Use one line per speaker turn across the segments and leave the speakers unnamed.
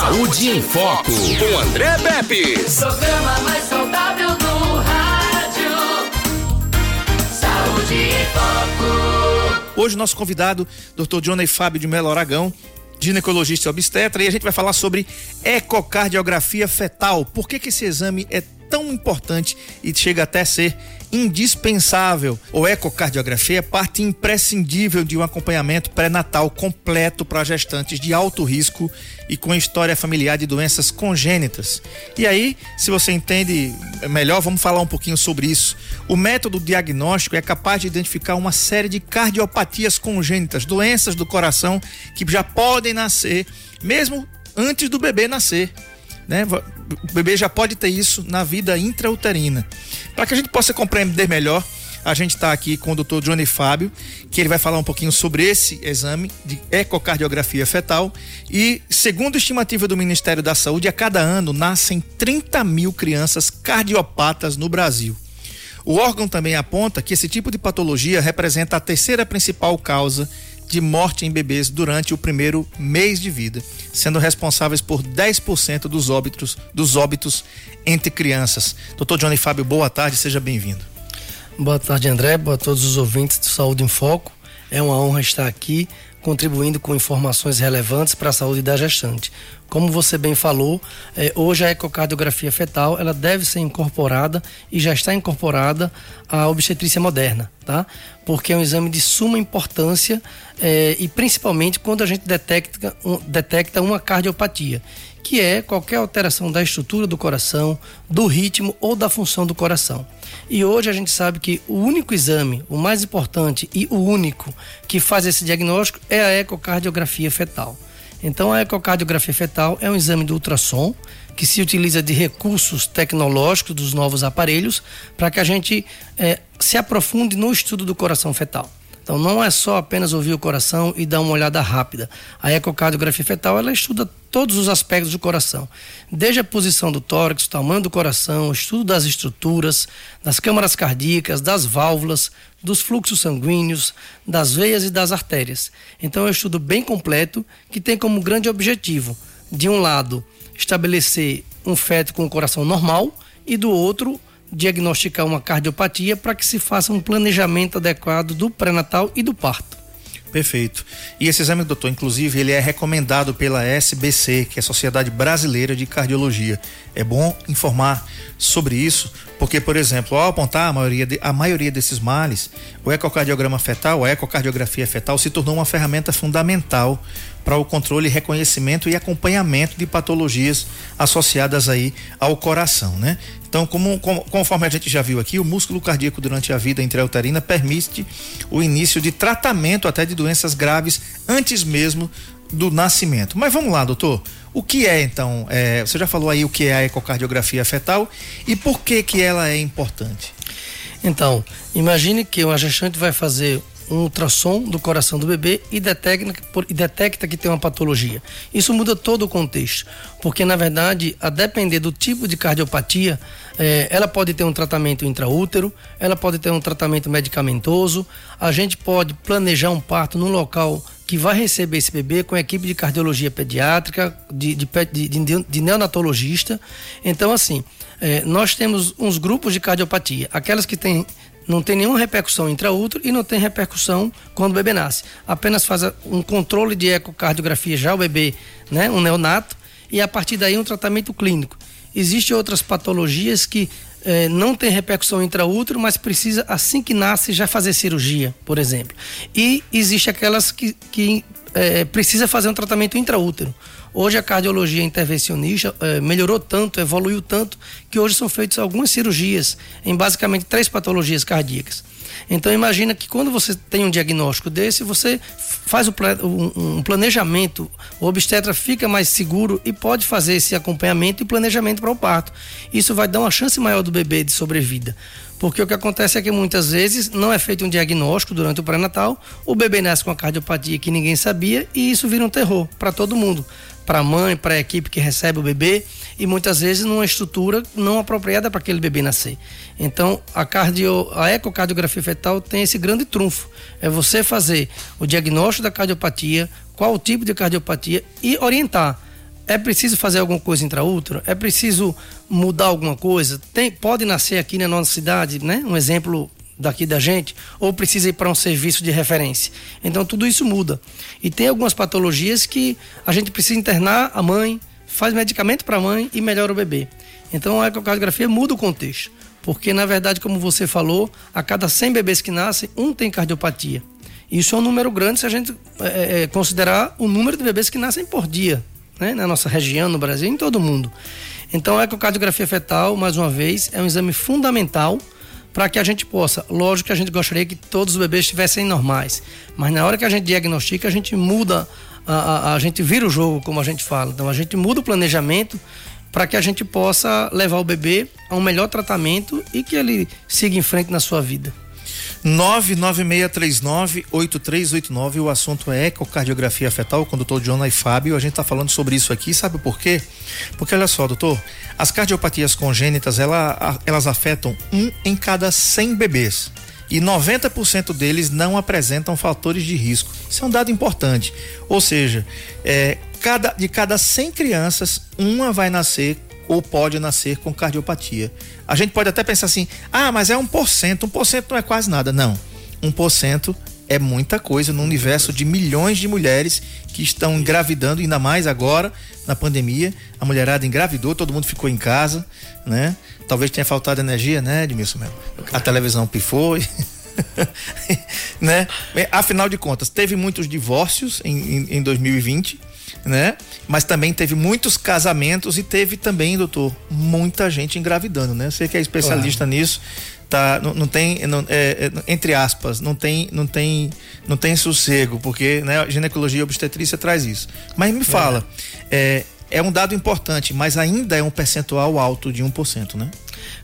Saúde em Foco, com André Pepe.
Programa mais saudável do rádio. Saúde em Foco.
Hoje, nosso convidado, Dr. Johnny Fábio de Melo Aragão, ginecologista e obstetra, e a gente vai falar sobre ecocardiografia fetal. Por que, que esse exame é tão importante e chega até a ser indispensável. O ecocardiografia é parte imprescindível de um acompanhamento pré-natal completo para gestantes de alto risco e com história familiar de doenças congênitas. E aí, se você entende melhor, vamos falar um pouquinho sobre isso. O método diagnóstico é capaz de identificar uma série de cardiopatias congênitas, doenças do coração que já podem nascer mesmo antes do bebê nascer né? O bebê já pode ter isso na vida intrauterina. Para que a gente possa compreender melhor, a gente está aqui com o Dr. Johnny Fábio, que ele vai falar um pouquinho sobre esse exame de ecocardiografia fetal. E, segundo a estimativa do Ministério da Saúde, a cada ano nascem 30 mil crianças cardiopatas no Brasil. O órgão também aponta que esse tipo de patologia representa a terceira principal causa de morte em bebês durante o primeiro mês de vida, sendo responsáveis por 10% dos óbitos, dos óbitos entre crianças. Doutor Johnny Fábio, boa tarde, seja bem-vindo.
Boa tarde, André. Boa a todos os ouvintes do Saúde em Foco. É uma honra estar aqui contribuindo com informações relevantes para a saúde da gestante. Como você bem falou, eh, hoje a ecocardiografia fetal ela deve ser incorporada e já está incorporada à obstetrícia moderna, tá? Porque é um exame de suma importância eh, e principalmente quando a gente detecta, um, detecta uma cardiopatia que é qualquer alteração da estrutura do coração, do ritmo ou da função do coração. E hoje a gente sabe que o único exame, o mais importante e o único que faz esse diagnóstico é a ecocardiografia fetal. Então, a ecocardiografia fetal é um exame de ultrassom que se utiliza de recursos tecnológicos dos novos aparelhos para que a gente é, se aprofunde no estudo do coração fetal. Então não é só apenas ouvir o coração e dar uma olhada rápida. A ecocardiografia fetal ela estuda todos os aspectos do coração, desde a posição do tórax, o tamanho do coração, o estudo das estruturas, das câmaras cardíacas, das válvulas, dos fluxos sanguíneos, das veias e das artérias. Então é um estudo bem completo que tem como grande objetivo, de um lado, estabelecer um feto com o coração normal e do outro diagnosticar uma cardiopatia para que se faça um planejamento adequado do pré-natal e do parto.
Perfeito. E esse exame, doutor, inclusive, ele é recomendado pela SBC, que é a Sociedade Brasileira de Cardiologia. É bom informar sobre isso, porque, por exemplo, ao apontar a maioria, de, a maioria desses males, o ecocardiograma fetal, a ecocardiografia fetal, se tornou uma ferramenta fundamental para o controle, reconhecimento e acompanhamento de patologias associadas aí ao coração, né? Então, como, como, conforme a gente já viu aqui, o músculo cardíaco durante a vida intrauterina permite o início de tratamento até de doenças graves antes mesmo do nascimento. Mas vamos lá, doutor. O que é então? É, você já falou aí o que é a ecocardiografia fetal e por que que ela é importante?
Então, imagine que o gestante vai fazer um ultrassom do coração do bebê e detecta, e detecta que tem uma patologia. Isso muda todo o contexto, porque na verdade, a depender do tipo de cardiopatia, é, ela pode ter um tratamento intraútero, ela pode ter um tratamento medicamentoso, a gente pode planejar um parto num local que vai receber esse bebê com a equipe de cardiologia pediátrica, de, de, de, de neonatologista. Então, assim, é, nós temos uns grupos de cardiopatia, aquelas que têm não tem nenhuma repercussão intraútero e não tem repercussão quando o bebê nasce. Apenas faz um controle de ecocardiografia já o bebê, né, um neonato, e a partir daí um tratamento clínico. Existem outras patologias que eh, não tem repercussão intraútero, mas precisa, assim que nasce, já fazer cirurgia, por exemplo. E existe aquelas que, que eh, precisa fazer um tratamento intraútero. Hoje a cardiologia intervencionista eh, melhorou tanto, evoluiu tanto, que hoje são feitas algumas cirurgias em basicamente três patologias cardíacas. Então imagina que quando você tem um diagnóstico desse, você faz um planejamento, o obstetra fica mais seguro e pode fazer esse acompanhamento e planejamento para o parto. Isso vai dar uma chance maior do bebê de sobrevida. Porque o que acontece é que muitas vezes não é feito um diagnóstico durante o pré-natal, o bebê nasce com a cardiopatia que ninguém sabia e isso vira um terror para todo mundo para a mãe, para a equipe que recebe o bebê e muitas vezes numa estrutura não apropriada para aquele bebê nascer. Então, a, cardio, a ecocardiografia fetal tem esse grande trunfo. É você fazer o diagnóstico da cardiopatia, qual o tipo de cardiopatia e orientar é preciso fazer alguma coisa intraútero? É preciso mudar alguma coisa? Tem, pode nascer aqui na nossa cidade, né? Um exemplo daqui da gente, ou precisa ir para um serviço de referência. Então tudo isso muda. E tem algumas patologias que a gente precisa internar a mãe, faz medicamento para a mãe e melhora o bebê. Então a ecocardiografia muda o contexto. Porque, na verdade, como você falou, a cada 100 bebês que nascem, um tem cardiopatia. Isso é um número grande se a gente é, é, considerar o número de bebês que nascem por dia, né? na nossa região, no Brasil, em todo o mundo. Então, a ecocardiografia fetal, mais uma vez, é um exame fundamental para que a gente possa. Lógico que a gente gostaria que todos os bebês estivessem normais, mas na hora que a gente diagnostica, a gente muda, a, a, a gente vira o jogo, como a gente fala. Então, a gente muda o planejamento para que a gente possa levar o bebê a um melhor tratamento e que ele siga em frente na sua vida.
99639-8389. O assunto é ecocardiografia fetal com o doutor John e Fábio. A gente está falando sobre isso aqui, sabe por quê? Porque olha só, doutor, as cardiopatias congênitas ela, elas afetam um em cada 100 bebês. E 90% deles não apresentam fatores de risco. Isso é um dado importante. Ou seja, é, cada, de cada 100 crianças, uma vai nascer ou pode nascer com cardiopatia. A gente pode até pensar assim, ah, mas é 1%, 1% não é quase nada. Não, 1% é muita coisa no universo de milhões de mulheres que estão engravidando, ainda mais agora, na pandemia. A mulherada engravidou, todo mundo ficou em casa, né? Talvez tenha faltado energia, né, Edmilson Melo? A televisão pifou. né? Afinal de contas, teve muitos divórcios em, em, em 2020 né? Mas também teve muitos casamentos e teve também, doutor, muita gente engravidando, né? Você que é especialista claro. nisso, tá? Não, não tem, não, é, é, entre aspas, não tem, não tem, não tem sossego, porque né, ginecologia e obstetrícia traz isso. Mas me fala, é. é, é um dado importante, mas ainda é um percentual alto de 1%, né?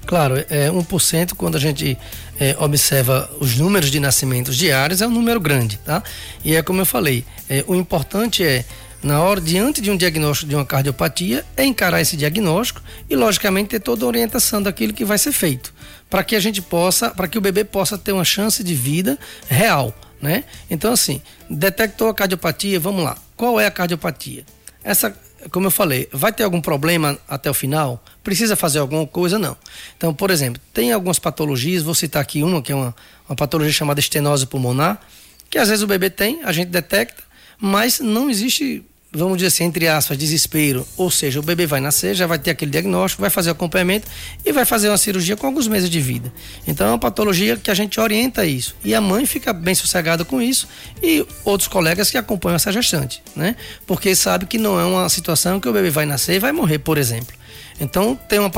Claro, é 1% quando a gente é, observa os números de nascimentos diários, é um número grande, tá? E é como eu falei, é, o importante é na hora, diante de um diagnóstico de uma cardiopatia, é encarar esse diagnóstico e, logicamente, ter toda a orientação daquilo que vai ser feito, para que a gente possa, para que o bebê possa ter uma chance de vida real, né? Então, assim, detectou a cardiopatia, vamos lá. Qual é a cardiopatia? Essa, como eu falei, vai ter algum problema até o final? Precisa fazer alguma coisa? Não. Então, por exemplo, tem algumas patologias, vou citar aqui uma, que é uma, uma patologia chamada estenose pulmonar, que às vezes o bebê tem, a gente detecta, mas não existe vamos dizer assim, entre aspas, desespero. Ou seja, o bebê vai nascer, já vai ter aquele diagnóstico, vai fazer acompanhamento e vai fazer uma cirurgia com alguns meses de vida. Então é uma patologia que a gente orienta isso. E a mãe fica bem sossegada com isso e outros colegas que acompanham essa gestante, né? Porque sabe que não é uma situação que o bebê vai nascer e vai morrer, por exemplo. Então tem uma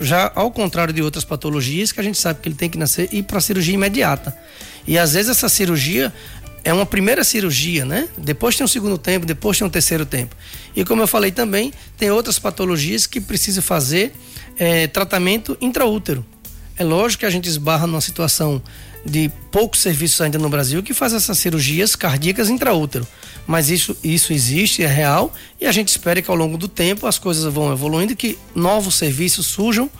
já ao contrário de outras patologias que a gente sabe que ele tem que nascer e para cirurgia imediata. E às vezes essa cirurgia é uma primeira cirurgia, né? Depois tem um segundo tempo, depois tem um terceiro tempo. E como eu falei também, tem outras patologias que precisam fazer é, tratamento intraútero. É lógico que a gente esbarra numa situação de poucos serviços ainda no Brasil que faz essas cirurgias cardíacas intraútero. Mas isso, isso existe, é real, e a gente espera que ao longo do tempo as coisas vão evoluindo que novos serviços surjam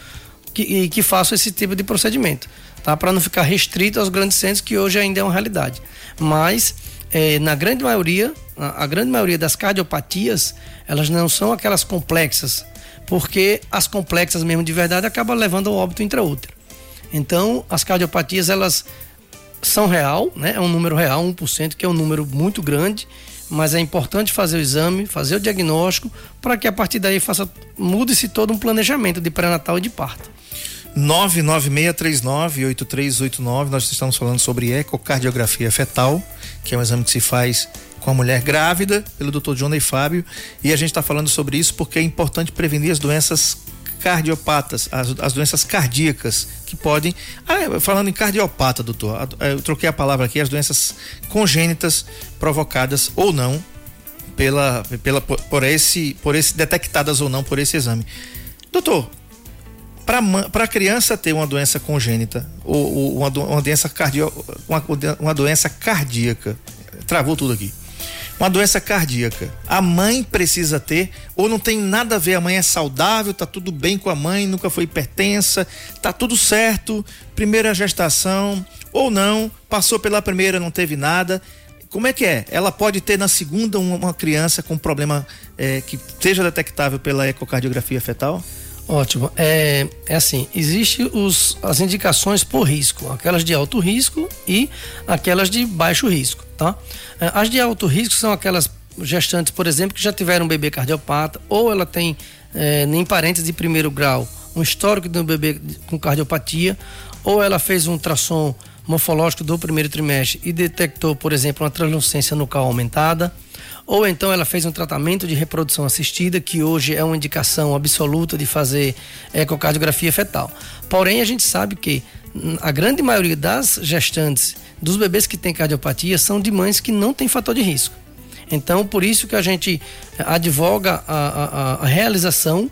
que, e que façam esse tipo de procedimento tá? Para não ficar restrito aos grandes centros que hoje ainda é uma realidade. Mas é, na grande maioria, a, grande maioria das cardiopatias, elas não são aquelas complexas, porque as complexas mesmo de verdade acabam levando ao óbito intraútero. Então, as cardiopatias elas são real, né? É um número real, 1%, que é um número muito grande, mas é importante fazer o exame, fazer o diagnóstico, para que a partir daí faça mude-se todo um planejamento de pré-natal e de parto.
996398389. Nós estamos falando sobre ecocardiografia fetal, que é um exame que se faz com a mulher grávida, pelo Dr. Johnny Fábio, e a gente está falando sobre isso porque é importante prevenir as doenças cardiopatas, as, as doenças cardíacas que podem. Ah, falando em cardiopata, doutor, eu troquei a palavra aqui, as doenças congênitas provocadas ou não pela, pela por, por esse por esse detectadas ou não por esse exame. Doutor, para a criança ter uma doença congênita ou, ou uma, uma, doença cardíaca, uma, uma doença cardíaca, travou tudo aqui. Uma doença cardíaca, a mãe precisa ter ou não tem nada a ver, a mãe é saudável, tá tudo bem com a mãe, nunca foi hipertensa, tá tudo certo, primeira gestação ou não, passou pela primeira, não teve nada, como é que é? Ela pode ter na segunda uma, uma criança com problema é, que seja detectável pela ecocardiografia fetal?
Ótimo. É, é assim, existe os, as indicações por risco, aquelas de alto risco e aquelas de baixo risco, tá? É, as de alto risco são aquelas gestantes, por exemplo, que já tiveram um bebê cardiopata ou ela tem é, nem parentes de primeiro grau, um histórico de um bebê com cardiopatia, ou ela fez um ultrassom morfológico do primeiro trimestre e detectou, por exemplo, uma translucência nucal aumentada, ou então ela fez um tratamento de reprodução assistida, que hoje é uma indicação absoluta de fazer ecocardiografia fetal. Porém, a gente sabe que a grande maioria das gestantes, dos bebês que têm cardiopatia, são de mães que não têm fator de risco. Então, por isso que a gente advoga a, a, a realização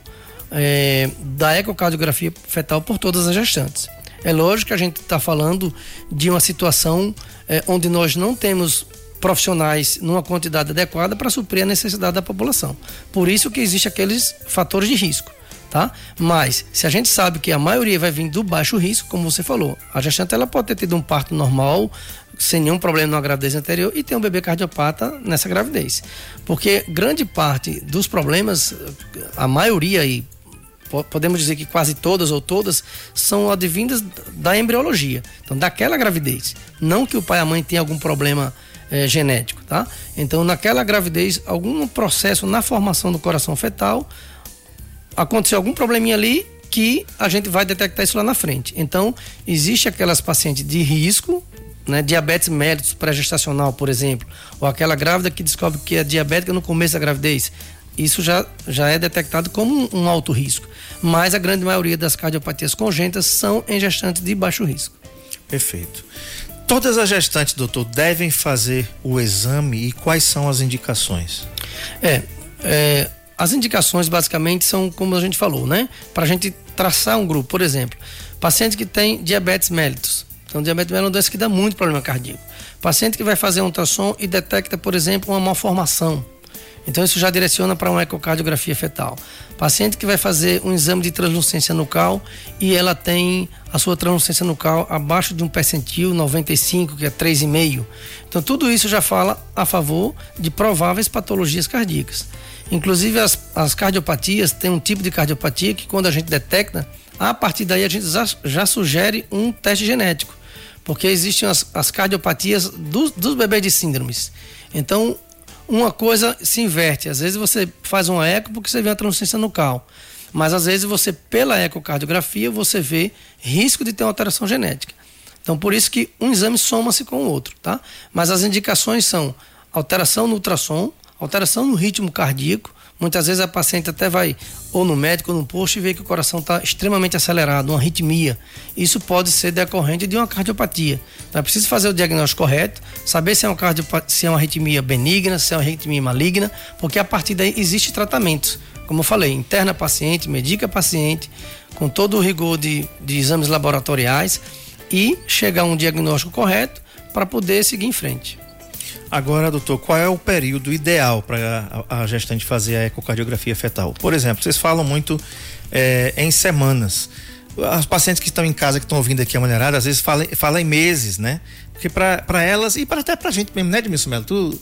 é, da ecocardiografia fetal por todas as gestantes. É lógico que a gente está falando de uma situação é, onde nós não temos profissionais numa quantidade adequada para suprir a necessidade da população. Por isso que existe aqueles fatores de risco, tá? Mas se a gente sabe que a maioria vai vir do baixo risco, como você falou, a gestante ela pode ter tido um parto normal, sem nenhum problema na gravidez anterior e ter um bebê cardiopata nessa gravidez. Porque grande parte dos problemas, a maioria aí, podemos dizer que quase todas ou todas são advindas da embriologia, então daquela gravidez. Não que o pai e a mãe tenham algum problema é, genético, tá? Então, naquela gravidez, algum processo na formação do coração fetal, aconteceu algum probleminha ali que a gente vai detectar isso lá na frente. Então, existe aquelas pacientes de risco, né, diabetes mellitus pré-gestacional, por exemplo, ou aquela grávida que descobre que é diabética no começo da gravidez isso já, já é detectado como um, um alto risco. Mas a grande maioria das cardiopatias congênitas são em gestantes de baixo risco.
Perfeito. Todas as gestantes, doutor, devem fazer o exame e quais são as indicações?
É, é as indicações basicamente são como a gente falou, né? Para a gente traçar um grupo, por exemplo, paciente que tem diabetes mellitus. Então, diabetes mellitus é uma doença que dá muito problema cardíaco. Paciente que vai fazer um ultrassom e detecta, por exemplo, uma malformação então isso já direciona para uma ecocardiografia fetal. Paciente que vai fazer um exame de translucência nucal e ela tem a sua translucência nucal abaixo de um percentil 95, que é 3,5. Então tudo isso já fala a favor de prováveis patologias cardíacas. Inclusive as, as cardiopatias tem um tipo de cardiopatia que quando a gente detecta, a partir daí a gente já, já sugere um teste genético. Porque existem as, as cardiopatias dos, dos bebês de síndromes. Então, uma coisa se inverte. Às vezes você faz uma eco porque você vê uma translucência nucal. Mas às vezes você, pela ecocardiografia, você vê risco de ter uma alteração genética. Então, por isso que um exame soma-se com o outro, tá? Mas as indicações são alteração no ultrassom, alteração no ritmo cardíaco, Muitas vezes a paciente até vai ou no médico ou no posto e vê que o coração está extremamente acelerado, uma arritmia. Isso pode ser decorrente de uma cardiopatia. Então é preciso fazer o diagnóstico correto, saber se é, uma se é uma arritmia benigna, se é uma arritmia maligna, porque a partir daí existe tratamento. Como eu falei, interna paciente, medica paciente, com todo o rigor de, de exames laboratoriais e chegar a um diagnóstico correto para poder seguir em frente.
Agora, doutor, qual é o período ideal para a, a, gestante fazer a ecocardiografia fetal? Por exemplo, vocês falam muito é, em semanas. As pacientes que estão em casa, que estão ouvindo aqui a mulherada, às vezes falam, em meses, né? Porque para elas, e para até para a gente mesmo, né, Edmilson Melo? Tu,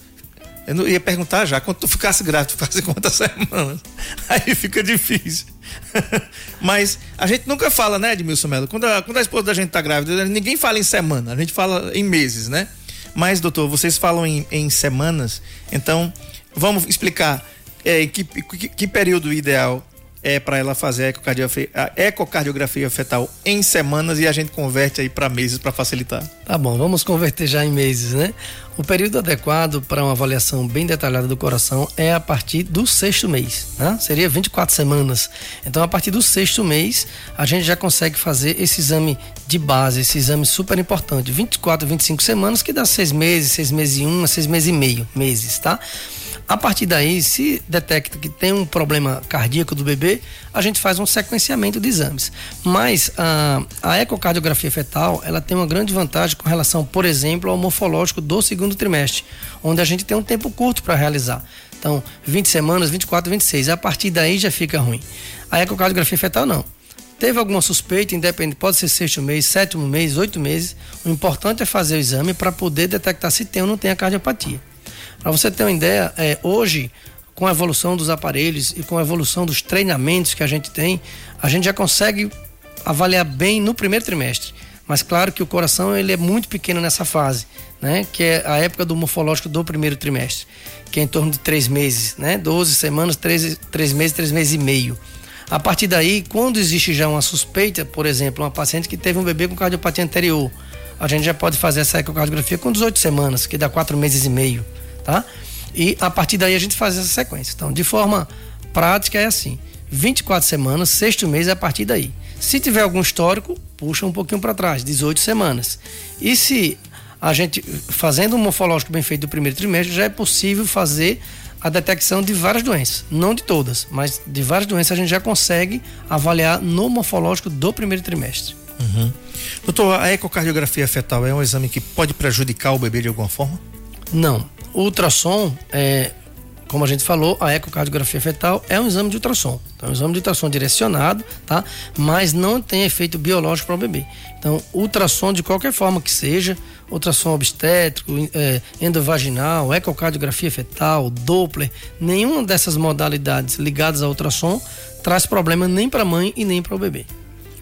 eu não ia perguntar já, quando tu ficasse grávida, tu ficasse quantas semanas? Aí fica difícil. Mas a gente nunca fala, né, Edmilson Melo? Quando a, quando a esposa da gente está grávida, ninguém fala em semana, a gente fala em meses, né? Mas, doutor, vocês falam em, em semanas, então vamos explicar é, que, que, que período ideal é para ela fazer a ecocardiografia, a ecocardiografia fetal em semanas e a gente converte aí para meses para facilitar.
Tá bom, vamos converter já em meses, né? O período adequado para uma avaliação bem detalhada do coração é a partir do sexto mês, né? Seria 24 semanas. Então, a partir do sexto mês, a gente já consegue fazer esse exame de base, esse exame super importante. 24, 25 semanas, que dá seis meses, seis meses e um, seis meses e meio, meses, tá? A partir daí, se detecta que tem um problema cardíaco do bebê, a gente faz um sequenciamento de exames. Mas a, a ecocardiografia fetal, ela tem uma grande vantagem com relação, por exemplo, ao morfológico do segundo trimestre, onde a gente tem um tempo curto para realizar. Então, 20 semanas, 24, 26. A partir daí já fica ruim. A ecocardiografia fetal não. Teve alguma suspeita, independente, pode ser sexto mês, sétimo mês, oito meses, o importante é fazer o exame para poder detectar se tem ou não tem a cardiopatia. Para você ter uma ideia, é, hoje, com a evolução dos aparelhos e com a evolução dos treinamentos que a gente tem, a gente já consegue avaliar bem no primeiro trimestre. Mas claro que o coração ele é muito pequeno nessa fase, né? Que é a época do morfológico do primeiro trimestre, que é em torno de três meses, né? 12 semanas, três, três meses, três meses e meio. A partir daí, quando existe já uma suspeita, por exemplo, uma paciente que teve um bebê com cardiopatia anterior, a gente já pode fazer essa ecocardiografia com 18 semanas, que dá quatro meses e meio tá? E a partir daí a gente faz essa sequência. Então, de forma prática é assim: 24 semanas, sexto mês é a partir daí. Se tiver algum histórico, puxa um pouquinho para trás, 18 semanas. E se a gente fazendo um morfológico bem feito do primeiro trimestre, já é possível fazer a detecção de várias doenças, não de todas, mas de várias doenças a gente já consegue avaliar no morfológico do primeiro trimestre.
Uhum. Doutor, a ecocardiografia fetal é um exame que pode prejudicar o bebê de alguma forma?
Não. O ultrassom, é, como a gente falou, a ecocardiografia fetal é um exame de ultrassom. Então, é um exame de ultrassom direcionado, tá? Mas não tem efeito biológico para o bebê. Então, ultrassom de qualquer forma que seja, ultrassom obstétrico, é, endovaginal, ecocardiografia fetal, Doppler, nenhuma dessas modalidades ligadas ao ultrassom traz problema nem para a mãe e nem para o bebê.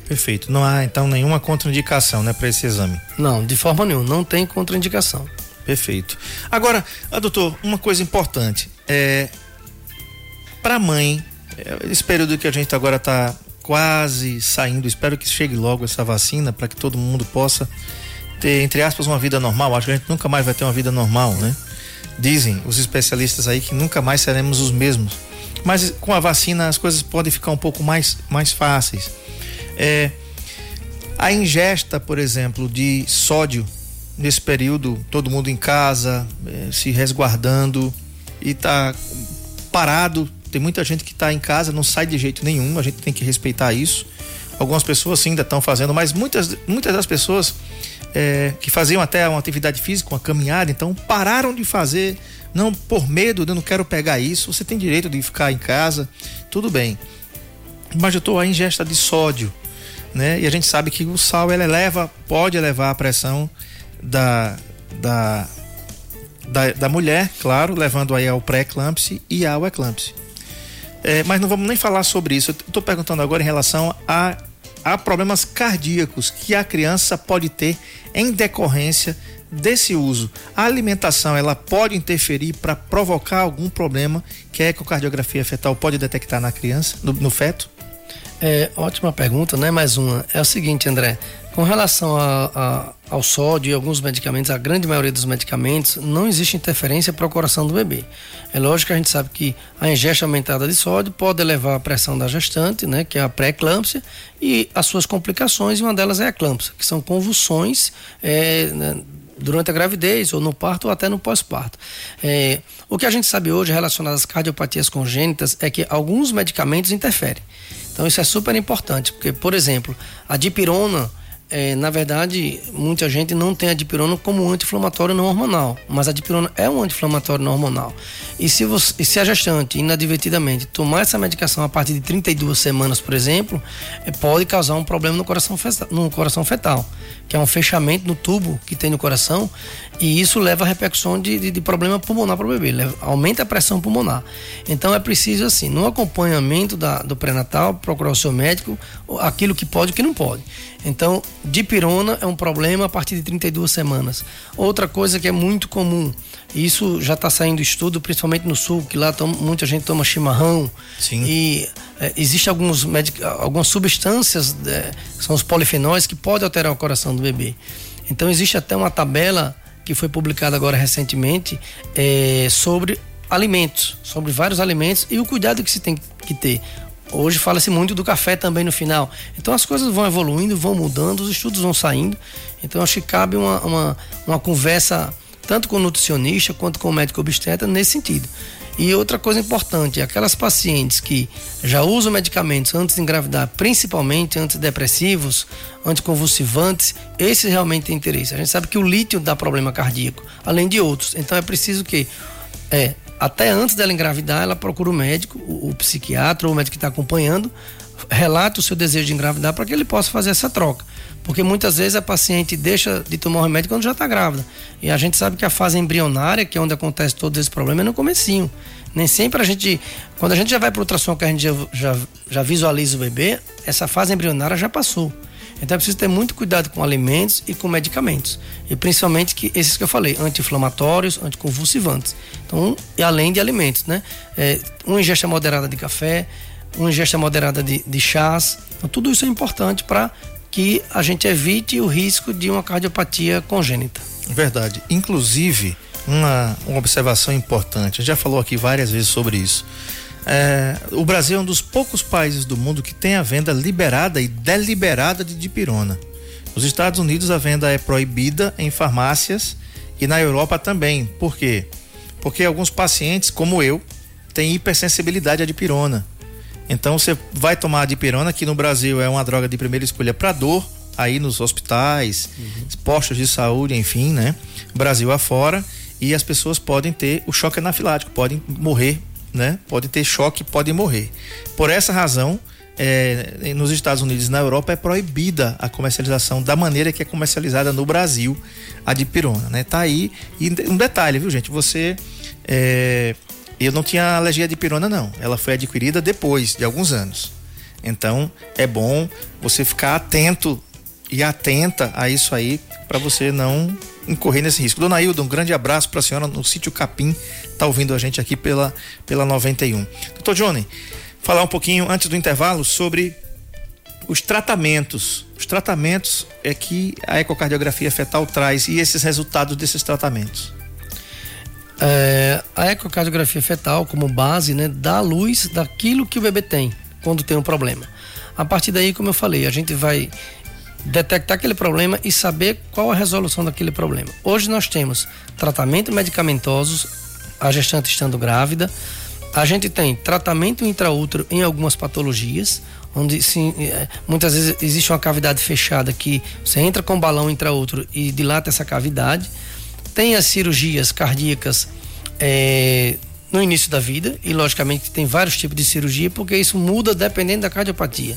Perfeito. Não há então nenhuma contraindicação, né, para esse exame?
Não, de forma nenhuma, não tem contraindicação.
Perfeito. Agora, ah, doutor, uma coisa importante. É, para a mãe, é, esse período que a gente agora está quase saindo, espero que chegue logo essa vacina para que todo mundo possa ter, entre aspas, uma vida normal. Acho que a gente nunca mais vai ter uma vida normal, né? Dizem os especialistas aí que nunca mais seremos os mesmos. Mas com a vacina as coisas podem ficar um pouco mais, mais fáceis. É, a ingesta, por exemplo, de sódio nesse período, todo mundo em casa, eh, se resguardando e tá parado. Tem muita gente que está em casa, não sai de jeito nenhum, a gente tem que respeitar isso. Algumas pessoas sim ainda estão fazendo, mas muitas, muitas das pessoas eh, que faziam até uma atividade física, uma caminhada, então pararam de fazer, não por medo, eu não quero pegar isso. Você tem direito de ficar em casa, tudo bem. Mas eu estou a ingesta de sódio, né? E a gente sabe que o sal ele eleva, pode elevar a pressão da, da, da, da mulher, claro, levando aí ao pré-eclâmpsia e ao eclâmpsia. É, mas não vamos nem falar sobre isso. Eu estou perguntando agora em relação a, a problemas cardíacos que a criança pode ter em decorrência desse uso. A alimentação ela pode interferir para provocar algum problema que a ecocardiografia fetal pode detectar na criança, no, no feto?
É, ótima pergunta, né? Mais uma. É o seguinte, André. Com relação a, a, ao sódio e alguns medicamentos, a grande maioria dos medicamentos, não existe interferência para o coração do bebê. É lógico que a gente sabe que a ingesta aumentada de sódio pode elevar a pressão da gestante, né, que é a pré-eclâmpsia, e as suas complicações, e uma delas é a eclâmpsia, que são convulsões é, né, durante a gravidez, ou no parto, ou até no pós-parto. É, o que a gente sabe hoje relacionado às cardiopatias congênitas é que alguns medicamentos interferem. Então isso é super importante, porque, por exemplo, a dipirona é, na verdade, muita gente não tem a dipirona como anti-inflamatório não hormonal, mas a dipirona é um anti-inflamatório não hormonal. E se, você, e se a gestante, inadvertidamente, tomar essa medicação a partir de 32 semanas, por exemplo, é, pode causar um problema no coração, no coração fetal, que é um fechamento no tubo que tem no coração, e isso leva a repercussão de, de, de problema pulmonar para o bebê, leva, aumenta a pressão pulmonar. Então é preciso, assim, no acompanhamento da, do pré-natal, procurar o seu médico aquilo que pode e o que não pode. Então, dipirona é um problema a partir de 32 semanas. Outra coisa que é muito comum, isso já está saindo estudo, principalmente no sul, que lá toma, muita gente toma chimarrão.
Sim.
E é, existem alguns algumas substâncias, é, são os polifenóis, que podem alterar o coração do bebê. Então, existe até uma tabela que foi publicada agora recentemente é, sobre alimentos, sobre vários alimentos e o cuidado que se tem que ter. Hoje fala-se muito do café também no final. Então as coisas vão evoluindo, vão mudando, os estudos vão saindo. Então acho que cabe uma, uma, uma conversa tanto com o nutricionista quanto com o médico obstetra nesse sentido. E outra coisa importante, aquelas pacientes que já usam medicamentos antes de engravidar, principalmente antidepressivos, anticonvulsivantes, esses realmente têm interesse. A gente sabe que o lítio dá problema cardíaco, além de outros. Então é preciso que é, até antes dela engravidar, ela procura o médico, o, o psiquiatra ou o médico que está acompanhando, relate o seu desejo de engravidar para que ele possa fazer essa troca. Porque muitas vezes a paciente deixa de tomar o remédio quando já está grávida. E a gente sabe que a fase embrionária, que é onde acontece todos esses problemas, é no comecinho. Nem sempre a gente, quando a gente já vai para o ultrassom que a gente já, já, já visualiza o bebê, essa fase embrionária já passou. Então é preciso ter muito cuidado com alimentos e com medicamentos. E principalmente que esses que eu falei, anti-inflamatórios, anticonvulsivantes. Então, e além de alimentos, né? É, uma ingesta moderada de café, uma ingesta moderada de, de chás. Então, tudo isso é importante para que a gente evite o risco de uma cardiopatia congênita.
Verdade. Inclusive, uma, uma observação importante, já falou aqui várias vezes sobre isso. É, o Brasil é um dos poucos países do mundo que tem a venda liberada e deliberada de dipirona. Nos Estados Unidos a venda é proibida em farmácias e na Europa também. Por quê? Porque alguns pacientes, como eu, têm hipersensibilidade à dipirona. Então você vai tomar a dipirona, que no Brasil é uma droga de primeira escolha para dor, aí nos hospitais, uhum. postos de saúde, enfim, né? Brasil afora, e as pessoas podem ter o choque anafilático, podem morrer né? Pode ter choque, pode morrer. Por essa razão, é, nos Estados Unidos e na Europa é proibida a comercialização da maneira que é comercializada no Brasil a dipirona, né? Tá aí e um detalhe, viu gente? Você é, eu não tinha alergia a dipirona não. Ela foi adquirida depois de alguns anos. Então é bom você ficar atento e atenta a isso aí para você não incorrer nesse risco. Dona Hilda, um grande abraço para a senhora no sítio Capim, tá ouvindo a gente aqui pela, pela 91. Doutor Johnny, falar um pouquinho antes do intervalo sobre os tratamentos. Os tratamentos é que a ecocardiografia fetal traz e esses resultados desses tratamentos.
É, a ecocardiografia fetal, como base, né, dá luz daquilo que o bebê tem quando tem um problema. A partir daí, como eu falei, a gente vai detectar aquele problema e saber qual a resolução daquele problema. Hoje nós temos tratamento medicamentosos, a gestante estando grávida, a gente tem tratamento intraútero em algumas patologias, onde sim, é, muitas vezes existe uma cavidade fechada que você entra com um balão intraútero e dilata essa cavidade. Tem as cirurgias cardíacas é, no início da vida, e logicamente tem vários tipos de cirurgia, porque isso muda dependendo da cardiopatia.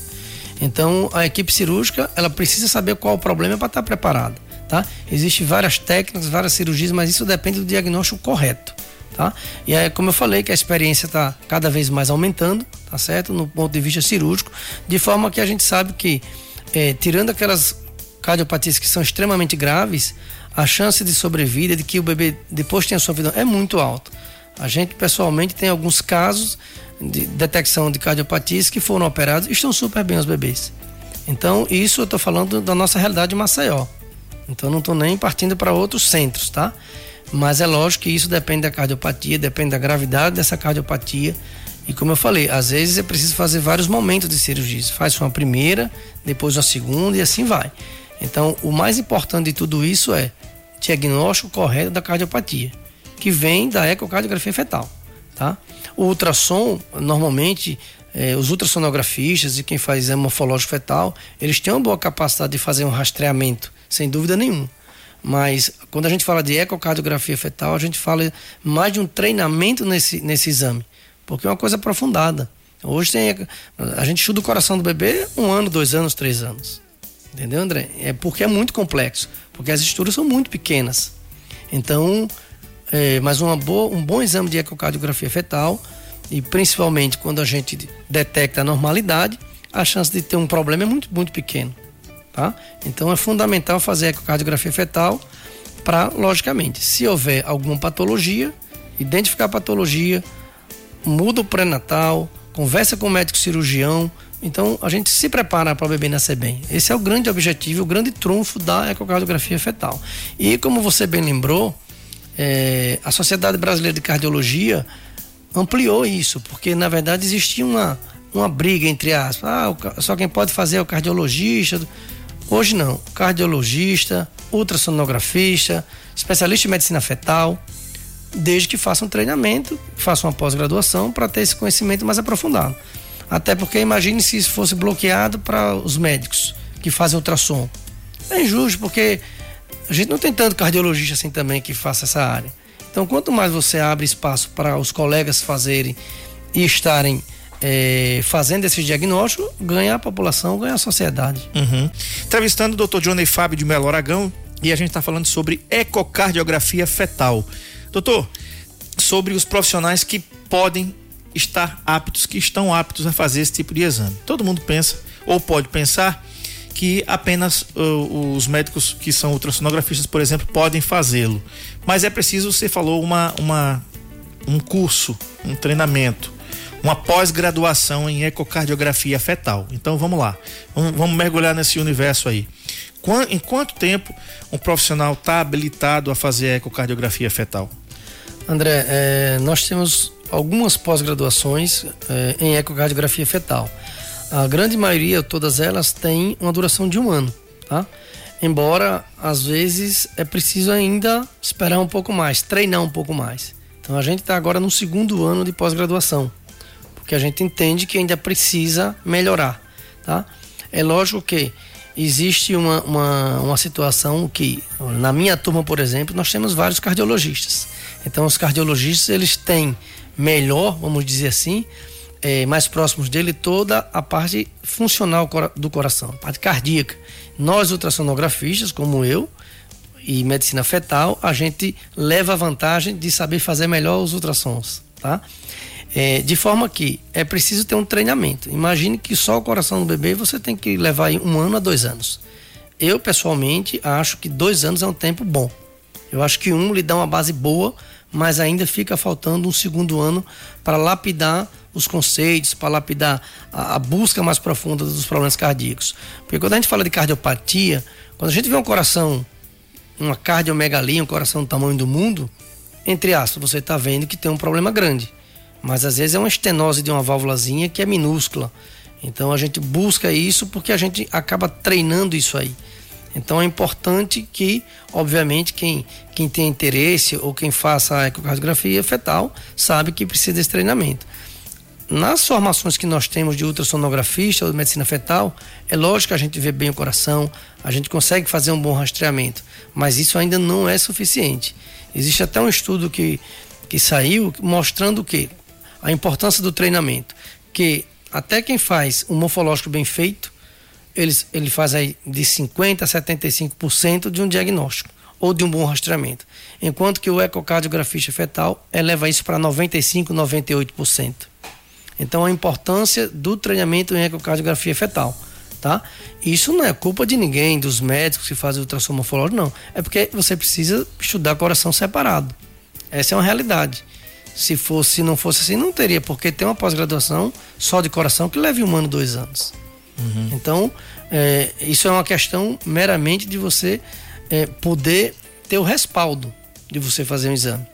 Então, a equipe cirúrgica, ela precisa saber qual o problema para estar preparada, tá? Existem várias técnicas, várias cirurgias, mas isso depende do diagnóstico correto, tá? E é como eu falei que a experiência está cada vez mais aumentando, tá certo? No ponto de vista cirúrgico, de forma que a gente sabe que, é, tirando aquelas cardiopatias que são extremamente graves, a chance de sobrevida, de que o bebê depois tenha sofrido, é muito alta. A gente pessoalmente tem alguns casos de detecção de cardiopatias que foram operados estão super bem os bebês. Então, isso eu estou falando da nossa realidade de Maceió. Então, não estou nem partindo para outros centros, tá? Mas é lógico que isso depende da cardiopatia, depende da gravidade dessa cardiopatia. E como eu falei, às vezes é preciso fazer vários momentos de cirurgia. Faz uma primeira, depois uma segunda e assim vai. Então, o mais importante de tudo isso é diagnóstico correto da cardiopatia, que vem da ecocardiografia fetal, tá? O ultrassom, normalmente, eh, os ultrassonografistas e quem faz morfológico fetal, eles têm uma boa capacidade de fazer um rastreamento, sem dúvida nenhuma. Mas quando a gente fala de ecocardiografia fetal, a gente fala mais de um treinamento nesse, nesse exame, porque é uma coisa aprofundada. Hoje tem. A gente estuda o coração do bebê um ano, dois anos, três anos. Entendeu, André? É porque é muito complexo, porque as estruturas são muito pequenas. Então, é, mas uma boa, um bom exame de ecocardiografia fetal e principalmente quando a gente detecta a normalidade, a chance de ter um problema é muito, muito pequeno. Tá? Então é fundamental fazer ecocardiografia fetal para, logicamente, se houver alguma patologia, identificar a patologia, muda o pré-natal, conversa com o médico cirurgião. Então a gente se prepara para o bebê nascer bem. Esse é o grande objetivo, o grande trunfo da ecocardiografia fetal. E como você bem lembrou, é, a Sociedade Brasileira de Cardiologia ampliou isso, porque na verdade existia uma, uma briga entre aspas. Ah, só quem pode fazer é o cardiologista. Hoje não. Cardiologista, ultrassonografista, especialista em medicina fetal, desde que faça um treinamento, faça uma pós-graduação para ter esse conhecimento mais aprofundado. Até porque imagine se isso fosse bloqueado para os médicos que fazem ultrassom. É injusto, porque a gente não tem tanto cardiologista assim também que faça essa área. Então, quanto mais você abre espaço para os colegas fazerem e estarem é, fazendo esse diagnóstico, ganha a população, ganha a sociedade.
Uhum. Entrevistando o Dr. Johnny Fábio de Melo Aragão e a gente está falando sobre ecocardiografia fetal. Doutor, sobre os profissionais que podem estar aptos, que estão aptos a fazer esse tipo de exame. Todo mundo pensa, ou pode pensar, que apenas uh, os médicos que são ultrassonografistas, por exemplo, podem fazê-lo. Mas é preciso, você falou, uma, uma, um curso, um treinamento, uma pós-graduação em ecocardiografia fetal. Então vamos lá, vamos, vamos mergulhar nesse universo aí. Em quanto tempo um profissional está habilitado a fazer ecocardiografia fetal?
André, é, nós temos algumas pós-graduações é, em ecocardiografia fetal. A grande maioria, todas elas, têm uma duração de um ano, tá? Embora, às vezes, é preciso ainda esperar um pouco mais, treinar um pouco mais. Então, a gente está agora no segundo ano de pós-graduação, porque a gente entende que ainda precisa melhorar, tá? É lógico que existe uma, uma, uma situação que, na minha turma, por exemplo, nós temos vários cardiologistas. Então, os cardiologistas, eles têm melhor, vamos dizer assim, é, mais próximos dele toda a parte funcional do coração, a parte cardíaca. Nós, ultrassonografistas, como eu, e medicina fetal, a gente leva a vantagem de saber fazer melhor os ultrassons, tá? É, de forma que é preciso ter um treinamento. Imagine que só o coração do bebê você tem que levar um ano a dois anos. Eu, pessoalmente, acho que dois anos é um tempo bom. Eu acho que um lhe dá uma base boa, mas ainda fica faltando um segundo ano para lapidar os conceitos, para lapidar a, a, busca mais profunda dos problemas cardíacos. Porque quando a gente fala de cardiopatia, quando a gente vê um coração, uma cardiomegalia, um coração do tamanho do mundo, entre aspas, você está vendo que tem um problema grande. Mas às vezes é uma estenose de uma válvulazinha que é minúscula. Então a gente busca isso porque a gente acaba treinando isso aí. Então é importante que, obviamente, quem, quem tem interesse ou quem faça a ecocardiografia fetal sabe que precisa desse treinamento nas formações que nós temos de ultrassonografista ou de medicina fetal, é lógico que a gente vê bem o coração, a gente consegue fazer um bom rastreamento, mas isso ainda não é suficiente. Existe até um estudo que, que saiu mostrando o que? A importância do treinamento. Que até quem faz um morfológico bem feito, ele, ele faz aí de 50% a 75% de um diagnóstico ou de um bom rastreamento. Enquanto que o ecocardiografista fetal eleva isso para 95%, 98%. Então a importância do treinamento em ecocardiografia fetal, tá? Isso não é culpa de ninguém, dos médicos que fazem ultrassom morfológico, não. É porque você precisa estudar coração separado. Essa é uma realidade. Se fosse, se não fosse assim, não teria, porque tem uma pós-graduação só de coração que leva um ano, dois anos. Uhum. Então, é, isso é uma questão meramente de você é, poder ter o respaldo de você fazer um exame.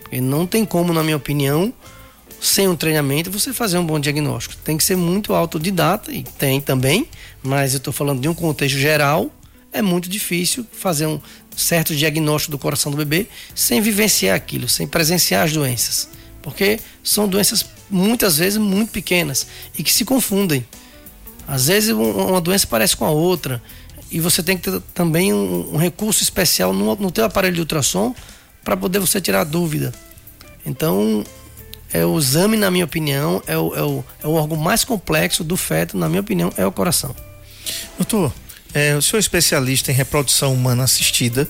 Porque não tem como, na minha opinião, sem um treinamento, você fazer um bom diagnóstico. Tem que ser muito autodidata, e tem também, mas eu estou falando de um contexto geral. É muito difícil fazer um certo diagnóstico do coração do bebê sem vivenciar aquilo, sem presenciar as doenças. Porque são doenças muitas vezes muito pequenas e que se confundem. Às vezes uma doença parece com a outra e você tem que ter também um, um recurso especial no, no teu aparelho de ultrassom para poder você tirar a dúvida. Então, é o exame, na minha opinião, é o, é o, é o órgão mais complexo do feto, na minha opinião, é o coração.
Doutor, é, o senhor é especialista em reprodução humana assistida,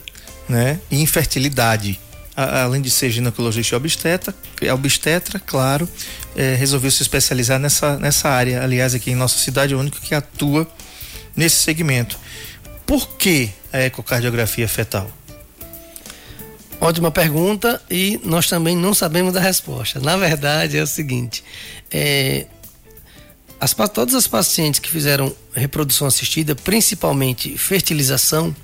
né? E infertilidade. Além de ser ginecologista e obstetra, é obstetra, claro, é, resolveu se especializar nessa, nessa área. Aliás, aqui em nossa cidade é o único que atua nesse segmento. Por que a ecocardiografia fetal?
Ótima pergunta e nós também não sabemos a resposta. Na verdade, é o seguinte: é, as, todas as pacientes que fizeram reprodução assistida, principalmente fertilização,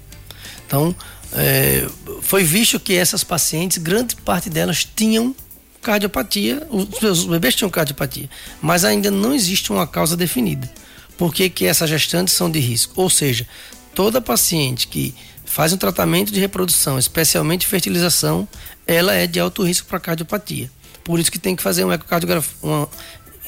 então é, foi visto que essas pacientes, grande parte delas tinham cardiopatia, os, bebês tinham cardiopatia, mas ainda não existe uma causa definida. Por que, que essas gestantes são de risco? Ou seja, toda paciente que faz um tratamento de reprodução, especialmente fertilização, ela é de alto risco para cardiopatia. Por isso que tem que fazer um ecocardiografia.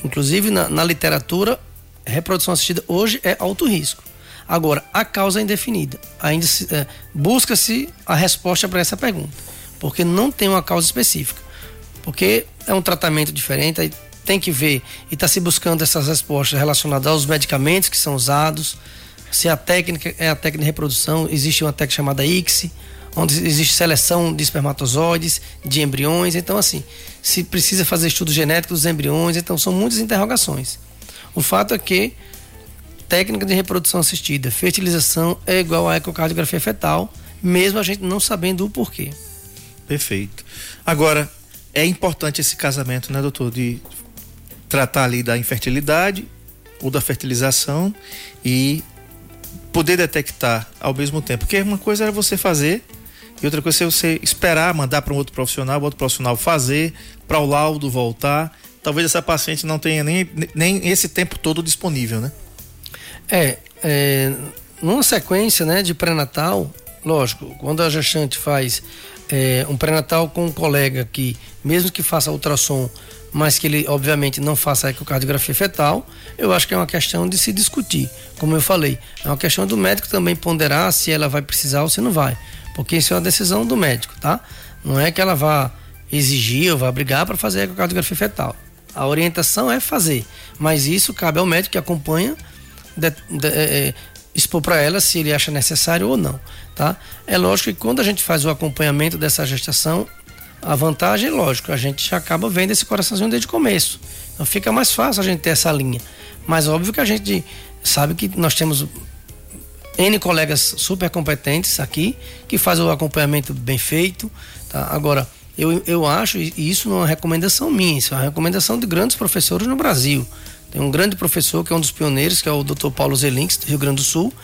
Inclusive na, na, literatura, reprodução assistida hoje é alto risco. Agora, a causa é indefinida. Ainda é, busca-se a resposta para essa pergunta, porque não tem uma causa específica. Porque é um tratamento diferente, aí tem que ver e está se buscando essas respostas relacionadas aos medicamentos que são usados, se a técnica é a técnica de reprodução, existe uma técnica chamada ICSI, onde existe seleção de espermatozoides, de embriões. Então, assim, se precisa fazer estudo genético dos embriões, então são muitas interrogações. O fato é que técnica de reprodução assistida, fertilização é igual a ecocardiografia fetal, mesmo a gente não sabendo o porquê.
Perfeito. Agora, é importante esse casamento, né, doutor, de tratar ali da infertilidade ou da fertilização e poder detectar ao mesmo tempo. Porque uma coisa era você fazer e outra coisa é você esperar, mandar para um outro profissional, outro profissional fazer, para o laudo voltar. Talvez essa paciente não tenha nem, nem esse tempo todo disponível, né?
É, é numa sequência né, de pré-natal, lógico, quando a gestante faz é, um pré-natal com um colega que, mesmo que faça ultrassom, mas que ele obviamente não faça ecocardiografia fetal, eu acho que é uma questão de se discutir. Como eu falei, é uma questão do médico também ponderar se ela vai precisar ou se não vai, porque isso é uma decisão do médico, tá? Não é que ela vá exigir ou vá brigar para fazer ecocardiografia fetal. A orientação é fazer, mas isso cabe ao médico que acompanha de, de, é, é expor para ela se ele acha necessário ou não, tá? É lógico que quando a gente faz o acompanhamento dessa gestação, a vantagem, lógico, a gente acaba vendo esse coraçãozinho desde o começo. Então fica mais fácil a gente ter essa linha. Mas óbvio que a gente sabe que nós temos N colegas super competentes aqui que fazem o acompanhamento bem feito. Tá? Agora, eu, eu acho, e isso não é uma recomendação minha, isso é uma recomendação de grandes professores no Brasil. Tem um grande professor que é um dos pioneiros, que é o Dr. Paulo Zelinks, do Rio Grande do Sul,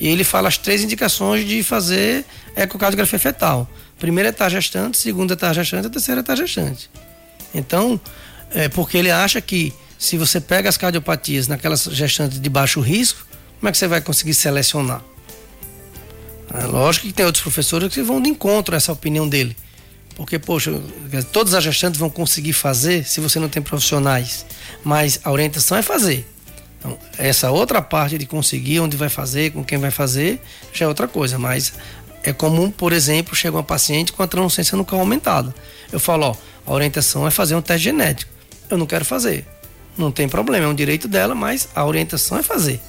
e ele fala as três indicações de fazer ecocardiografia fetal. Primeira é estar gestante, segunda é estar gestante, terceira é estar gestante. Então, é porque ele acha que se você pega as cardiopatias naquelas gestantes de baixo risco, como é que você vai conseguir selecionar? É lógico que tem outros professores que vão de encontro a essa opinião dele. Porque, poxa, todas as gestantes vão conseguir fazer se você não tem profissionais. Mas a orientação é fazer. Então, essa outra parte de conseguir onde vai fazer, com quem vai fazer, já é outra coisa. Mas é comum, por exemplo, chega uma paciente com a transcendência nucal aumentada. Eu falo, ó, a orientação é fazer um teste genético. Eu não quero fazer. Não tem problema, é um direito dela, mas a orientação é fazer.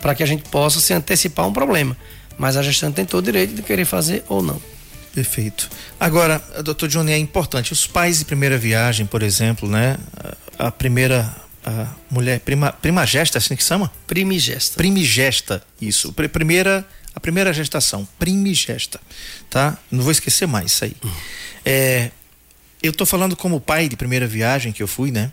Para que a gente possa se antecipar um problema. Mas a gestante tem todo o direito de querer fazer ou não.
Perfeito. Agora, doutor Johnny, é importante. Os pais de primeira viagem, por exemplo, né? A primeira a mulher, prima, primagesta, assim que chama?
Primigesta.
Primigesta, isso. Primeira a primeira gestação, primigesta, tá? Não vou esquecer mais isso aí. É, eu tô falando como pai de primeira viagem que eu fui, né?